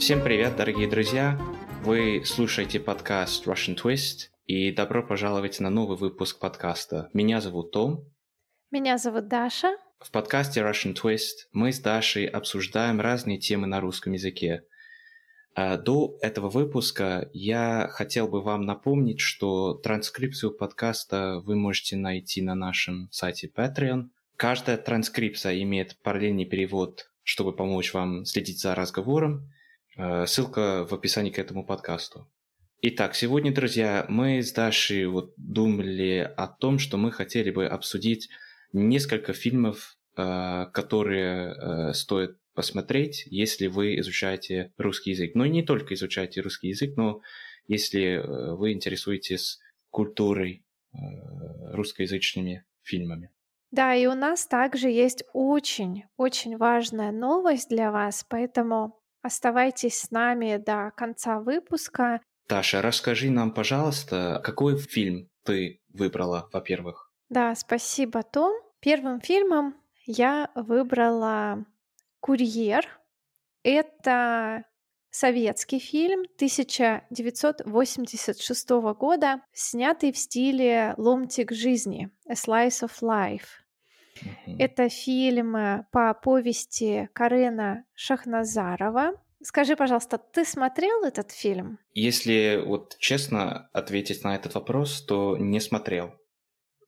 Всем привет, дорогие друзья! Вы слушаете подкаст Russian Twist, и добро пожаловать на новый выпуск подкаста. Меня зовут Том. Меня зовут Даша. В подкасте Russian Twist мы с Дашей обсуждаем разные темы на русском языке. А, до этого выпуска я хотел бы вам напомнить, что транскрипцию подкаста вы можете найти на нашем сайте Patreon. Каждая транскрипция имеет параллельный перевод, чтобы помочь вам следить за разговором. А, ссылка в описании к этому подкасту. Итак, сегодня, друзья, мы с Дашей вот думали о том, что мы хотели бы обсудить несколько фильмов, а, которые стоит посмотреть, если вы изучаете русский язык. Но и не только изучаете русский язык, но если э, вы интересуетесь культурой, э, русскоязычными фильмами. Да, и у нас также есть очень-очень важная новость для вас, поэтому оставайтесь с нами до конца выпуска. Таша, расскажи нам, пожалуйста, какой фильм ты выбрала, во-первых? Да, спасибо, Том. Первым фильмом я выбрала «Курьер» — это советский фильм 1986 года, снятый в стиле «Ломтик жизни» — «A Slice of Life». Это фильм по повести Карена Шахназарова. Скажи, пожалуйста, ты смотрел этот фильм? Если вот честно ответить на этот вопрос, то не смотрел.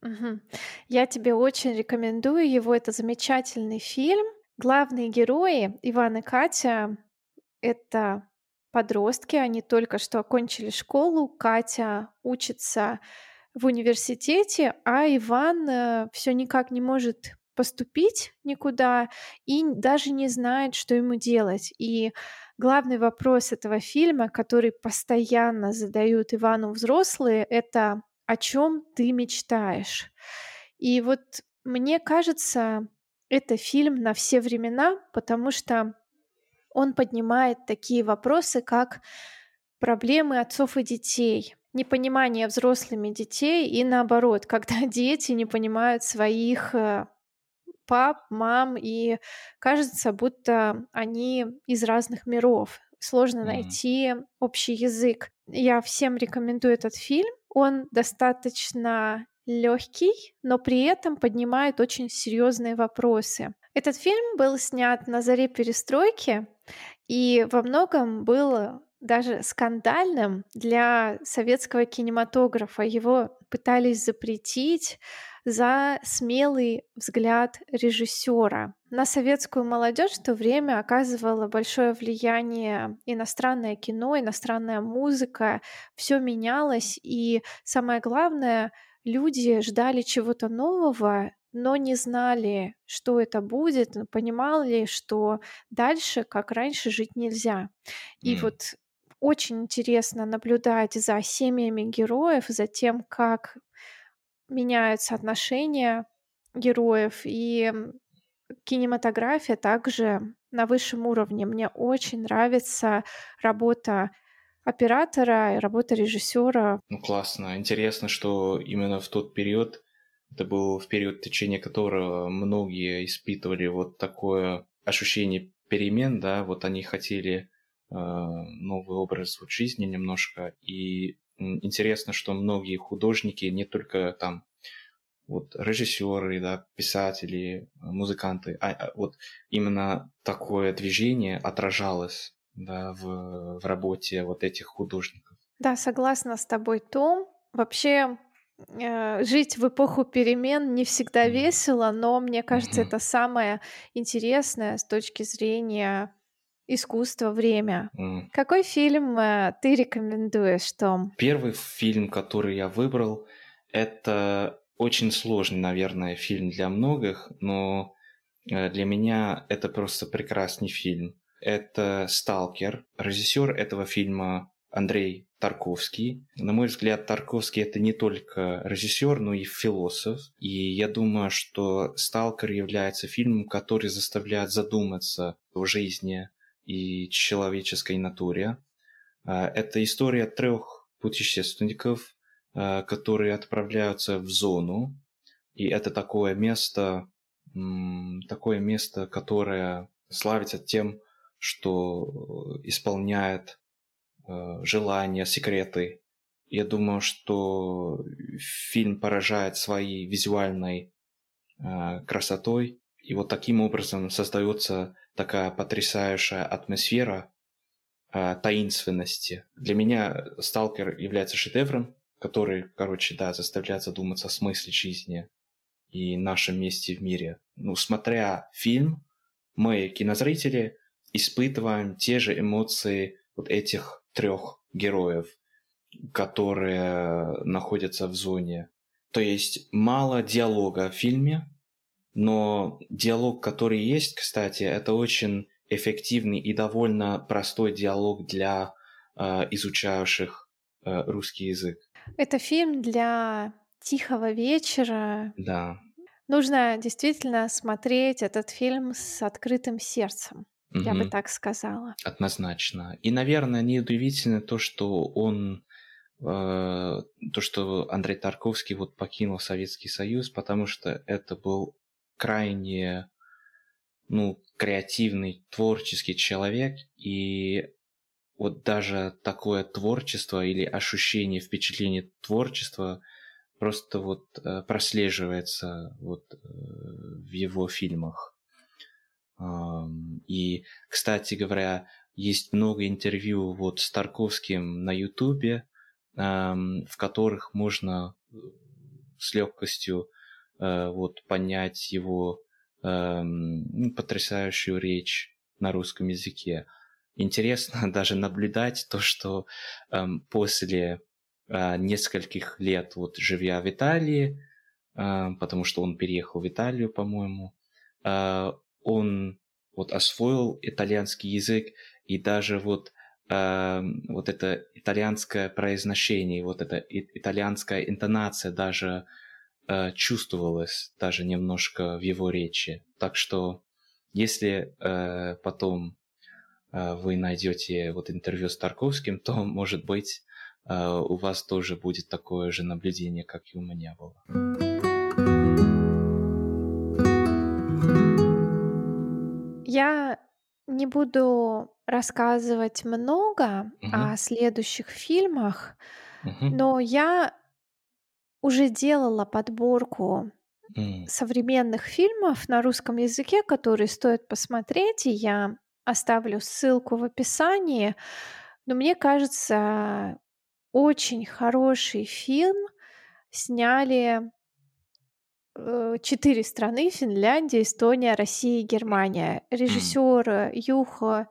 Угу. Я тебе очень рекомендую его. Это замечательный фильм. Главные герои Иван и Катя — это подростки, они только что окончили школу, Катя учится в университете, а Иван э, все никак не может поступить никуда и даже не знает, что ему делать. И главный вопрос этого фильма, который постоянно задают Ивану взрослые, это о чем ты мечтаешь. И вот мне кажется, это фильм на все времена, потому что он поднимает такие вопросы, как проблемы отцов и детей, непонимание взрослыми детей и наоборот, когда дети не понимают своих э, пап, мам, и кажется, будто они из разных миров. Сложно найти общий язык. Я всем рекомендую этот фильм. Он достаточно легкий, но при этом поднимает очень серьезные вопросы. Этот фильм был снят на заре перестройки и во многом был даже скандальным для советского кинематографа. Его пытались запретить за смелый взгляд режиссера. На советскую молодежь в то время оказывало большое влияние иностранное кино, иностранная музыка. Все менялось, и самое главное — люди ждали чего-то нового, но не знали, что это будет, понимали, что дальше, как раньше, жить нельзя. И mm. вот очень интересно наблюдать за семьями героев, за тем, как меняются отношения героев. И кинематография также на высшем уровне. Мне очень нравится работа оператора и работа режиссера. Ну классно. Интересно, что именно в тот период, это был в период течение которого многие испытывали вот такое ощущение перемен, да, вот они хотели новый образ вот жизни немножко. И интересно, что многие художники, не только там вот режиссеры, да, писатели, музыканты, а, а вот именно такое движение отражалось да, в, в работе вот этих художников. Да, согласна с тобой, Том. Вообще, э, жить в эпоху перемен не всегда весело, но мне кажется, это самое интересное с точки зрения искусства время. Mm. Какой фильм э, ты рекомендуешь, Том? Первый фильм, который я выбрал, это очень сложный, наверное, фильм для многих, но э, для меня это просто прекрасный фильм это «Сталкер». Режиссер этого фильма Андрей Тарковский. На мой взгляд, Тарковский это не только режиссер, но и философ. И я думаю, что «Сталкер» является фильмом, который заставляет задуматься о жизни и человеческой натуре. А, это история трех путешественников, а, которые отправляются в зону. И это такое место, такое место, которое славится тем, что исполняет э, желания, секреты. Я думаю, что фильм поражает своей визуальной красотой, и вот таким образом создается такая потрясающая атмосфера э, таинственности. Для меня «Сталкер» является шедевром, который, короче, да, заставляет задуматься о смысле жизни и нашем месте в мире. Ну, смотря фильм, мы, кинозрители, испытываем те же эмоции вот этих трех героев, которые находятся в зоне. То есть мало диалога в фильме, но диалог, который есть, кстати, это очень эффективный и довольно простой диалог для э, изучающих э, русский язык. Это фильм для тихого вечера. Да. Нужно действительно смотреть этот фильм с открытым сердцем. Угу. Я бы так сказала. Однозначно. И, наверное, неудивительно то, что он э, то, что Андрей Тарковский вот покинул Советский Союз, потому что это был крайне ну, креативный, творческий человек, и вот даже такое творчество или ощущение, впечатление творчества просто вот э, прослеживается вот э, в его фильмах. И, кстати говоря, есть много интервью вот с Тарковским на Ютубе, в которых можно э, с легкостью вот понять его ну, потрясающую речь на русском языке. Интересно даже наблюдать то, что эм, после э, нескольких лет, вот живя в Италии, э, потому что он переехал в Италию, по-моему, э, он вот освоил итальянский язык и даже вот э, вот это итальянское произношение, вот эта итальянская интонация даже э, чувствовалась даже немножко в его речи. Так что если э, потом Э, вы найдете вот интервью с Тарковским, то, может быть, э, у вас тоже будет такое же наблюдение, как и у меня было. Я не буду рассказывать много угу. о следующих фильмах, угу. но я уже делала подборку mm. современных фильмов на русском языке, которые стоит посмотреть, и я Оставлю ссылку в описании. Но мне кажется, очень хороший фильм сняли э, четыре страны: Финляндия, Эстония, Россия и Германия. Режиссер Юхо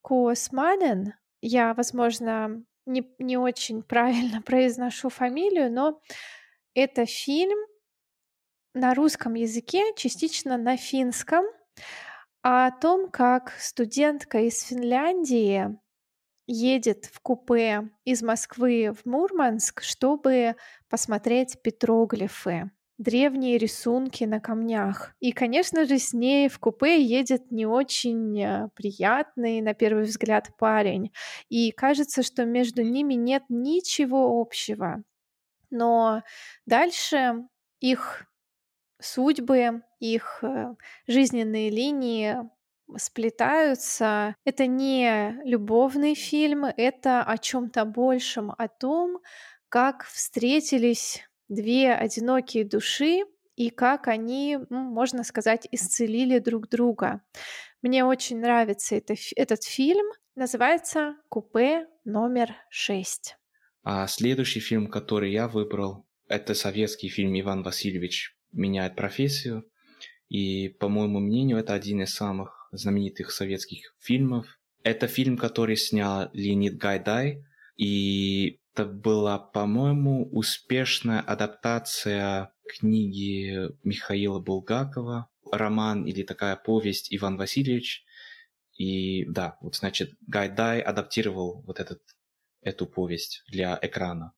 Куосманен. Я, возможно, не, не очень правильно произношу фамилию, но это фильм на русском языке, частично на финском о том, как студентка из Финляндии едет в купе из Москвы в Мурманск, чтобы посмотреть петроглифы, древние рисунки на камнях. И, конечно же, с ней в купе едет не очень э, приятный, на первый взгляд, парень. И кажется, что между ними нет ничего общего. Но дальше их судьбы, их э, жизненные линии сплетаются. Это не любовный фильм, это о чем-то большем, о том, как встретились две одинокие души и как они, можно сказать, исцелили друг друга. Мне очень нравится это, этот фильм. Называется «Купе номер шесть». А следующий фильм, который я выбрал, это советский фильм «Иван Васильевич меняет профессию. И, по моему мнению, это один из самых знаменитых советских фильмов. Это фильм, который снял Леонид Гайдай, и это была, по-моему, успешная адаптация книги Михаила Булгакова, роман или такая повесть Иван Васильевич. И да, вот значит, Гайдай адаптировал вот этот, эту повесть для экрана.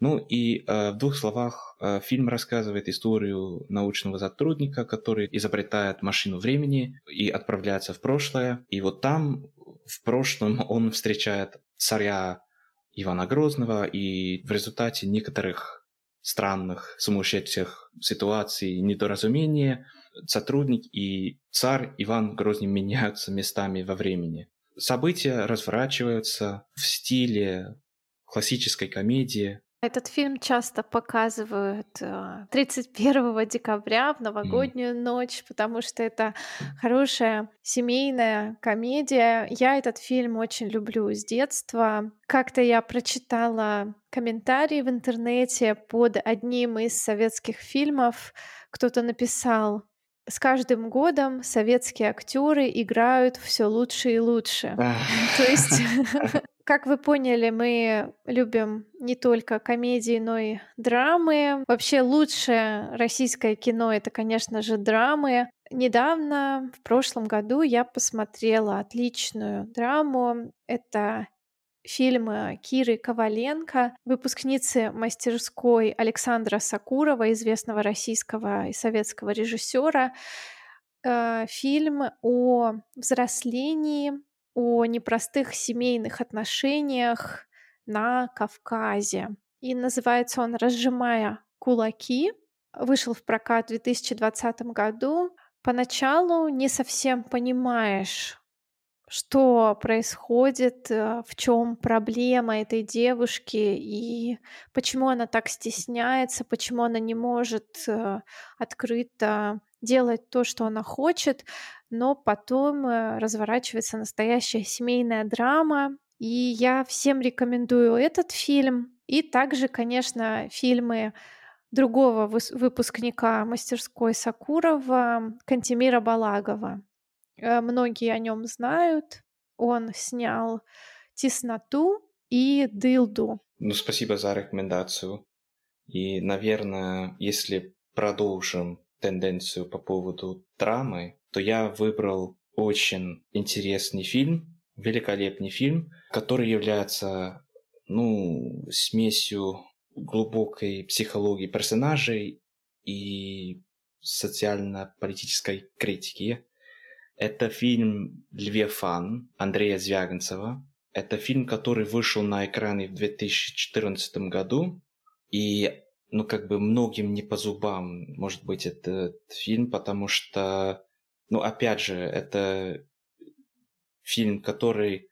Ну и э, в двух словах э, фильм рассказывает историю научного сотрудника, который изобретает машину времени и отправляется в прошлое. И вот там, в прошлом, он встречает царя Ивана Грозного, и в результате некоторых странных, сумасшедших ситуаций, недоразумения, сотрудник и царь Иван Грозный меняются местами во времени. События разворачиваются в стиле классической комедии, этот фильм часто показывают 31 э, декабря в новогоднюю mm. ночь, потому что это хорошая семейная комедия. Я этот фильм очень люблю с детства. Как-то я прочитала комментарий в интернете под одним из советских фильмов. Кто-то написал, с каждым годом советские актеры играют все лучше и лучше. То есть Как вы поняли, мы любим не только комедии, но и драмы. Вообще лучшее российское кино — это, конечно же, драмы. Недавно, в прошлом году, я посмотрела отличную драму. Это фильм Киры Коваленко, выпускницы мастерской Александра Сакурова, известного российского и советского режиссера. Э, фильм о взрослении о непростых семейных отношениях на Кавказе. И называется он «Разжимая кулаки». Вышел в прокат в 2020 году. Поначалу не совсем понимаешь, что происходит, э, в чем проблема этой девушки и почему она так стесняется, почему она не может э, открыто делать то, что она хочет, но потом э, разворачивается настоящая семейная драма. И я всем рекомендую этот фильм. И также, конечно, фильмы другого выпускника мастерской Сакурова, Кантемира Балагова. Э, многие о нем знают. Он снял «Тесноту» и «Дылду». Ну, спасибо за рекомендацию. И, наверное, если продолжим тенденцию по поводу драмы, то я выбрал очень интересный фильм, великолепный фильм, который является ну, смесью глубокой психологии персонажей и социально-политической критики. Это фильм «Львефан» Андрея Звягинцева. Это фильм, который вышел на экраны в 2014 году. И ну, как бы многим не по зубам, может быть, этот фильм, потому что, ну, опять же, это фильм, который...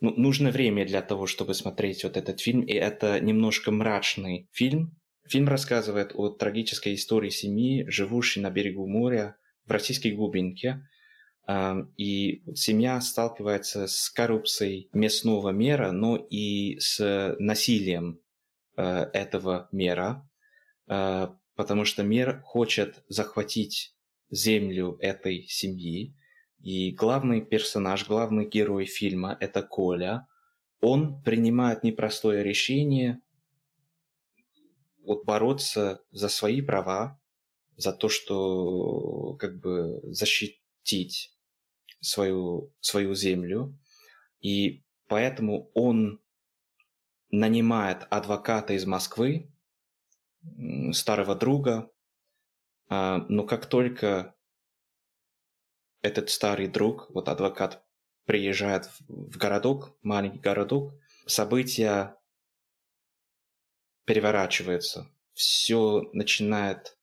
Ну, нужно время для того, чтобы смотреть вот этот фильм, и это немножко мрачный фильм. Фильм рассказывает о трагической истории семьи, живущей на берегу моря в российской глубинке. И семья сталкивается с коррупцией местного мера, но и с насилием Э, этого мира, э, потому что мир хочет захватить землю этой семьи. И главный персонаж, главный герой фильма – это Коля. Он принимает непростое решение вот бороться за свои права, за то, что как бы защитить свою, свою землю. И поэтому он нанимает адвоката из Москвы, старого друга, а, но как только этот старый друг, вот адвокат, приезжает в городок, маленький городок, события переворачиваются. Все начинает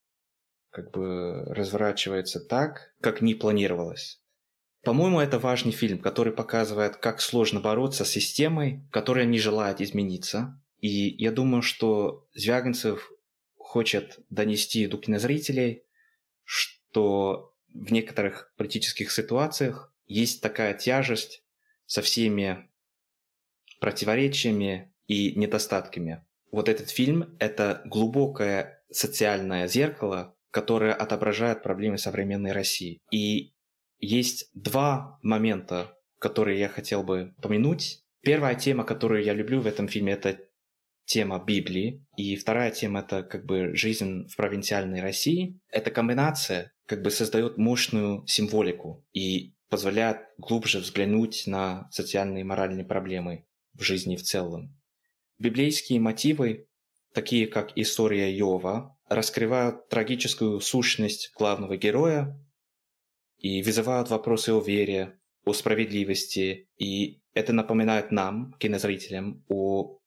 как бы разворачивается так, как не планировалось. По-моему, это важный фильм, который показывает, как сложно бороться с системой, которая не желает измениться. И я думаю, что Звягинцев хочет донести до кинозрителей, что в некоторых политических ситуациях есть такая тяжесть со всеми противоречиями и недостатками. Вот этот фильм – это глубокое социальное зеркало, которое отображает проблемы современной России. И есть два момента, которые я хотел бы помянуть. Первая тема, которую я люблю в этом фильме, это тема Библии. И вторая тема — это как бы жизнь в провинциальной России. Эта комбинация как бы создает мощную символику и позволяет глубже взглянуть на социальные и моральные проблемы в жизни в целом. Библейские мотивы, такие как история Йова, раскрывают трагическую сущность главного героя и вызывают вопросы о вере, о справедливости, и это напоминает нам, кинозрителям, о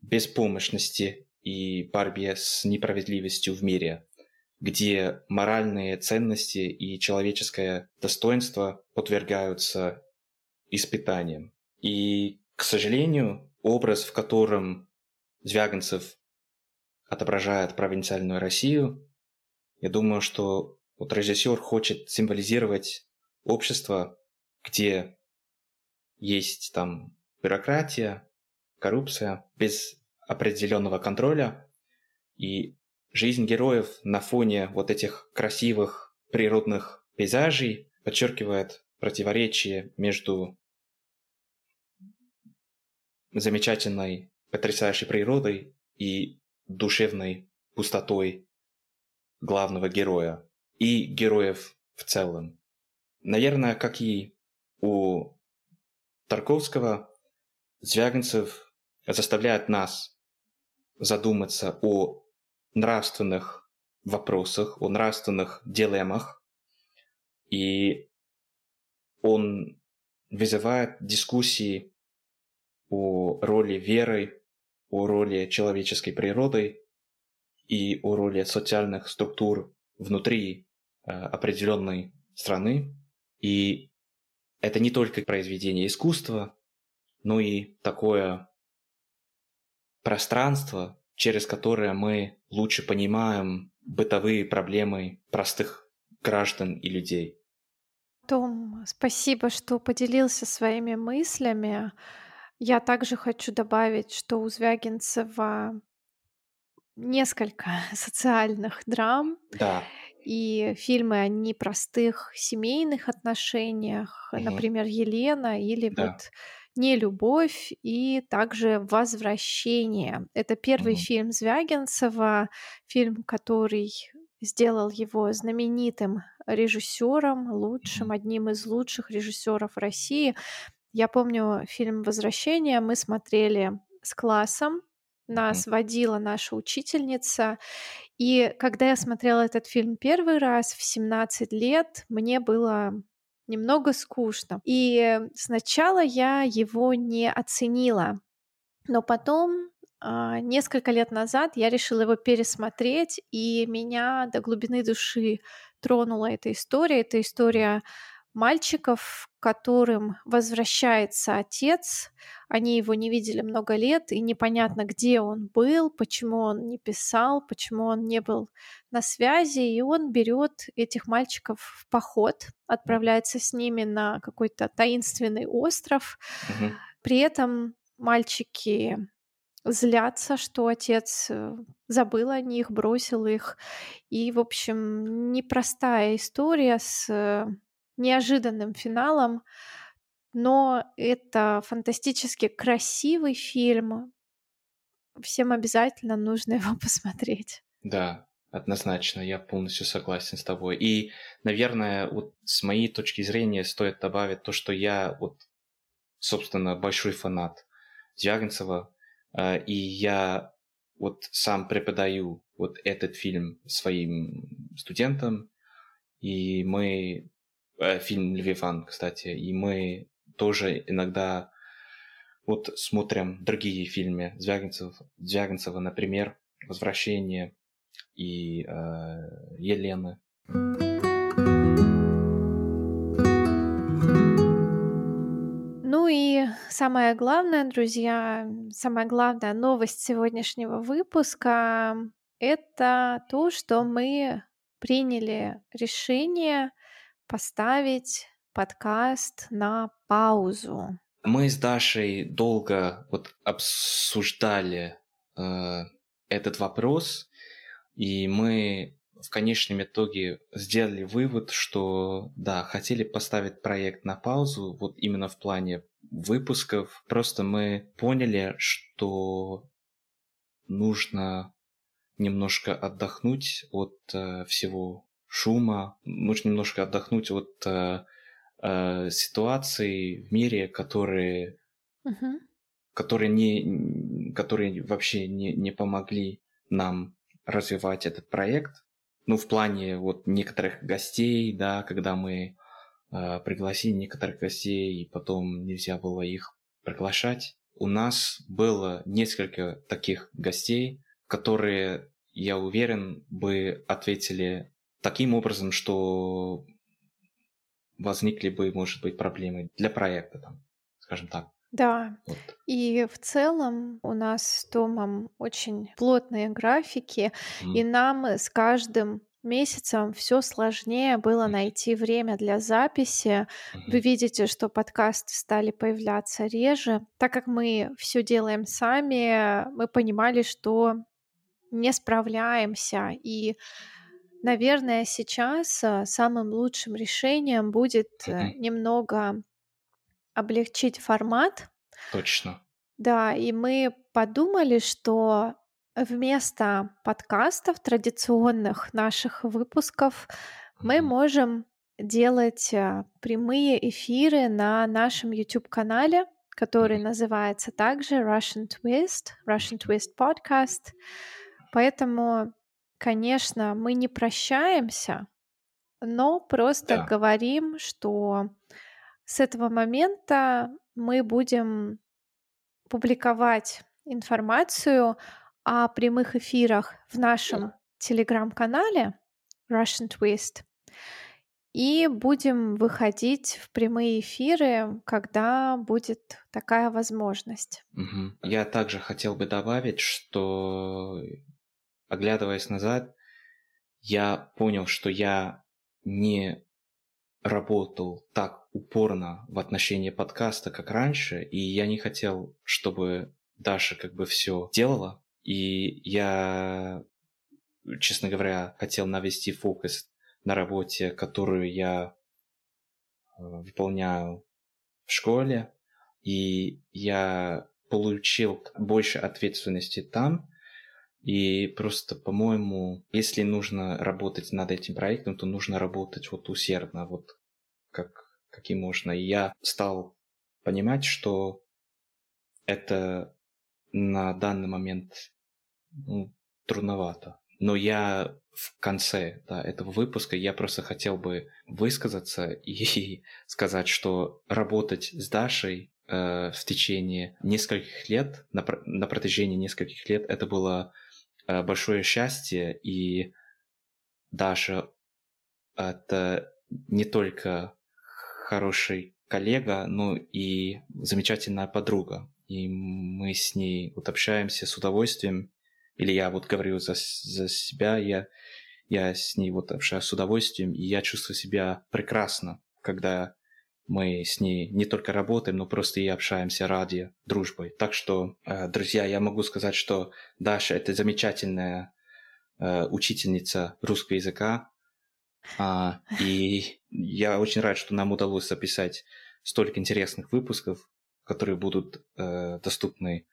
беспомощности и борьбе с неправедливостью в мире, где моральные ценности и человеческое достоинство подвергаются испытанием. И, к сожалению, образ, в котором Звягинцев отображает провинциальную Россию, я думаю, что вот режиссер хочет символизировать общество, где есть там бюрократия, коррупция, без определенного контроля, и жизнь героев на фоне вот этих красивых природных пейзажей подчеркивает противоречие между замечательной, потрясающей природой и душевной пустотой главного героя и героев в целом. Наверное, как и у Тарковского, Звягинцев заставляет нас задуматься о нравственных вопросах, о нравственных дилеммах, и он вызывает дискуссии о роли веры, о роли человеческой природы и о роли социальных структур внутри определенной страны. И это не только произведение искусства, но и такое пространство, через которое мы лучше понимаем бытовые проблемы простых граждан и людей. Том, спасибо, что поделился своими мыслями. Я также хочу добавить, что у Звягинцева несколько социальных драм. Да. И фильмы о непростых семейных отношениях, угу. например, Елена или да. вот «Нелюбовь» и также «Возвращение». Это первый угу. фильм Звягинцева, фильм, который сделал его знаменитым режиссером, лучшим, одним из лучших режиссеров России. Я помню фильм «Возвращение» мы смотрели с классом, нас водила наша учительница, и когда я смотрела этот фильм первый раз в 17 лет, мне было немного скучно. И сначала я его не оценила, но потом а, несколько лет назад я решила его пересмотреть, и меня до глубины души тронула эта история. Это история мальчиков, которым возвращается отец. Они его не видели много лет, и непонятно, где он был, почему он не писал, почему он не был на связи. И он берет этих мальчиков в поход, отправляется с ними на какой-то таинственный остров. Угу. При этом мальчики злятся, что отец э, забыл о них, бросил их. И, в общем, непростая история с э, неожиданным финалом, но это фантастически красивый фильм. Всем обязательно нужно его посмотреть. Да, однозначно, я полностью согласен с тобой. И, наверное, вот с моей точки зрения стоит добавить то, что я вот, собственно, большой фанат Звягинцева, э, и я вот сам преподаю вот этот фильм своим студентам, и мы фильм Львиван, кстати, и мы тоже иногда вот смотрим другие фильмы Звягинцев, Звягинцева, например, «Возвращение» и э, «Елены». Ну и самое главное, друзья, самая главная новость сегодняшнего выпуска — это то, что мы приняли решение поставить подкаст на паузу. Мы с Дашей долго вот обсуждали э, этот вопрос, и мы в конечном итоге сделали вывод, что да, хотели поставить проект на паузу, вот именно в плане выпусков. Просто мы поняли, что нужно немножко отдохнуть от э, всего шума, нужно немножко отдохнуть от э, э, ситуаций в мире, которые, uh-huh. которые, не, которые вообще не, не помогли нам развивать этот проект. Ну, в плане вот некоторых гостей, да, когда мы э, пригласили некоторых гостей, и потом нельзя было их приглашать. У нас было несколько таких гостей, которые, я уверен, бы ответили таким образом, что возникли бы, может быть, проблемы для проекта, там, скажем так. Да, вот. и в целом у нас с Томом очень плотные графики, mm. и нам с каждым месяцем все сложнее было найти время для записи. Вы видите, что подкасты стали появляться реже. Так как мы все делаем сами, мы понимали, что не справляемся. И, наверное, сейчас э, самым лучшим решением будет э, немного облегчить формат. Точно. Да, и мы подумали, что вместо подкастов традиционных наших выпусков мы можем делать э, прямые эфиры на нашем YouTube-канале, который называется также Russian Twist, Russian Twist Podcast. Поэтому, конечно, мы не прощаемся, но просто да. говорим, что с этого момента мы будем публиковать информацию о прямых эфирах в нашем телеграм-канале Russian Twist и будем выходить в прямые эфиры, когда будет такая возможность. Угу. Я также хотел бы добавить, что, оглядываясь назад, я понял, что я не работал так упорно в отношении подкаста, как раньше, и я не хотел, чтобы Даша как бы все делала, и я, честно говоря, хотел навести фокус на работе, которую я э, выполняю в школе, и я получил больше ответственности там, и просто, по-моему, если нужно работать над этим проектом, то нужно работать вот усердно, вот как, как и можно. И я стал понимать, что это на данный момент ну, трудновато. Но я в конце да, этого выпуска я просто хотел бы высказаться и сказать, что работать с Дашей э, в течение нескольких лет, на, на протяжении нескольких лет, это было большое счастье, и Даша это не только хороший коллега, но и замечательная подруга. И мы с ней вот общаемся с удовольствием, или я вот говорю за, за себя, я, я с ней вот общаюсь с удовольствием, и я чувствую себя прекрасно, когда мы с ней не только работаем, но просто и общаемся ради дружбы. Так что, э, друзья, я могу сказать, что Даша это замечательная э, учительница русского языка. А, и я очень рад, что нам удалось записать столько интересных выпусков, которые будут э, доступны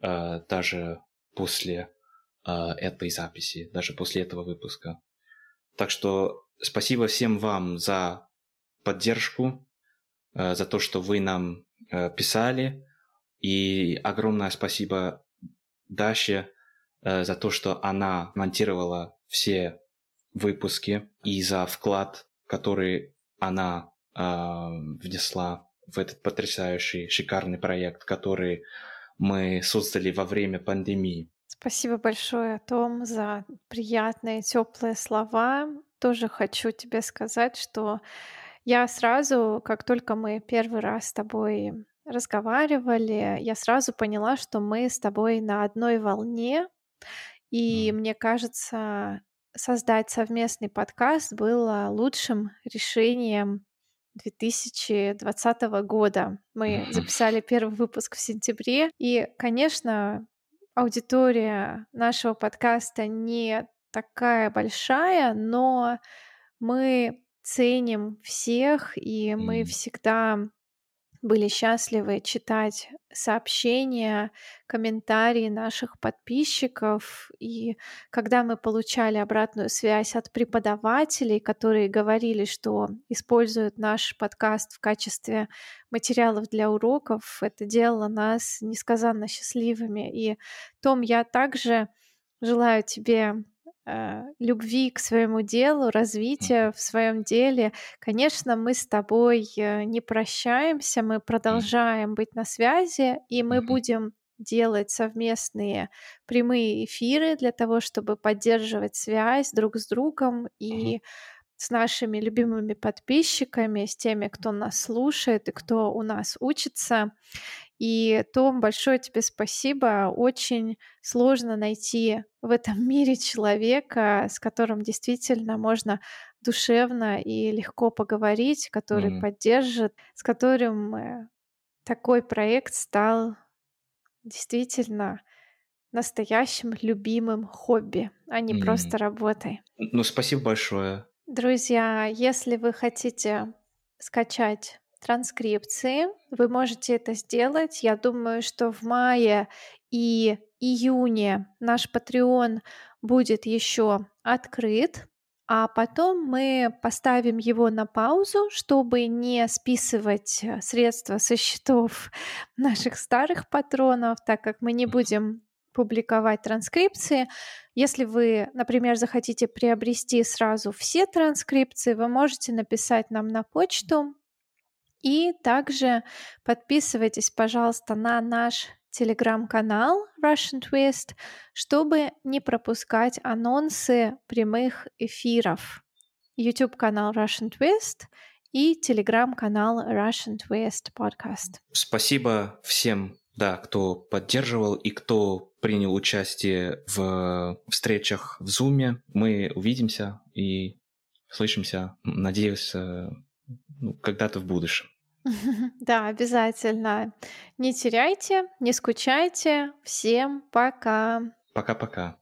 даже после этой записи, даже после этого выпуска. Так что спасибо всем вам за поддержку, за то, что вы нам э, писали. И огромное спасибо Даше э, за то, что она монтировала все выпуски и за вклад, который она внесла в этот потрясающий, шикарный проект, который мы создали во время пандемии. Спасибо большое, Том, за приятные, теплые слова. Тоже хочу тебе сказать, что я сразу, как только мы первый раз с тобой разговаривали, я сразу поняла, что мы с тобой на одной волне. И mm. мне кажется, создать совместный подкаст было лучшим решением 2020 года. Мы записали первый выпуск в сентябре. И, конечно, аудитория нашего подкаста не такая большая, но мы ценим всех, и мы всегда были счастливы читать сообщения, комментарии наших подписчиков. И когда мы получали обратную связь от преподавателей, которые говорили, что используют наш подкаст в качестве материалов для уроков, это делало нас несказанно счастливыми. И, Том, я также желаю тебе любви к своему делу, развития в своем деле. Конечно, мы с тобой э, не прощаемся, мы продолжаем быть на связи, и мы будем делать совместные прямые эфиры для того, чтобы поддерживать связь друг с другом и с нашими любимыми подписчиками, с теми, кто нас слушает и кто у нас учится. И, Том, большое тебе спасибо. Очень сложно найти в этом мире человека, с которым действительно можно душевно и легко поговорить, который mm. поддержит, с которым э, такой проект стал действительно настоящим любимым хобби, а не mm. просто работой. Ну, спасибо большое. Друзья, если вы хотите скачать транскрипции, вы можете это сделать. Я думаю, что в мае и июне наш Patreon будет еще открыт, а потом мы поставим его на паузу, чтобы не списывать средства со счетов наших старых патронов, так как мы не будем публиковать транскрипции. Если вы, например, захотите приобрести сразу все транскрипции, вы можете написать нам на почту. И также подписывайтесь, пожалуйста, на наш телеграм-канал Russian Twist, чтобы не пропускать анонсы прямых эфиров. YouTube-канал Russian Twist и телеграм-канал Russian Twist Podcast. Спасибо всем да, кто поддерживал и кто принял участие в встречах в Zoom. Мы увидимся и слышимся, надеюсь, э, ну, когда-то в будущем. Да, обязательно. Не теряйте, не скучайте. Всем пока. Пока-пока.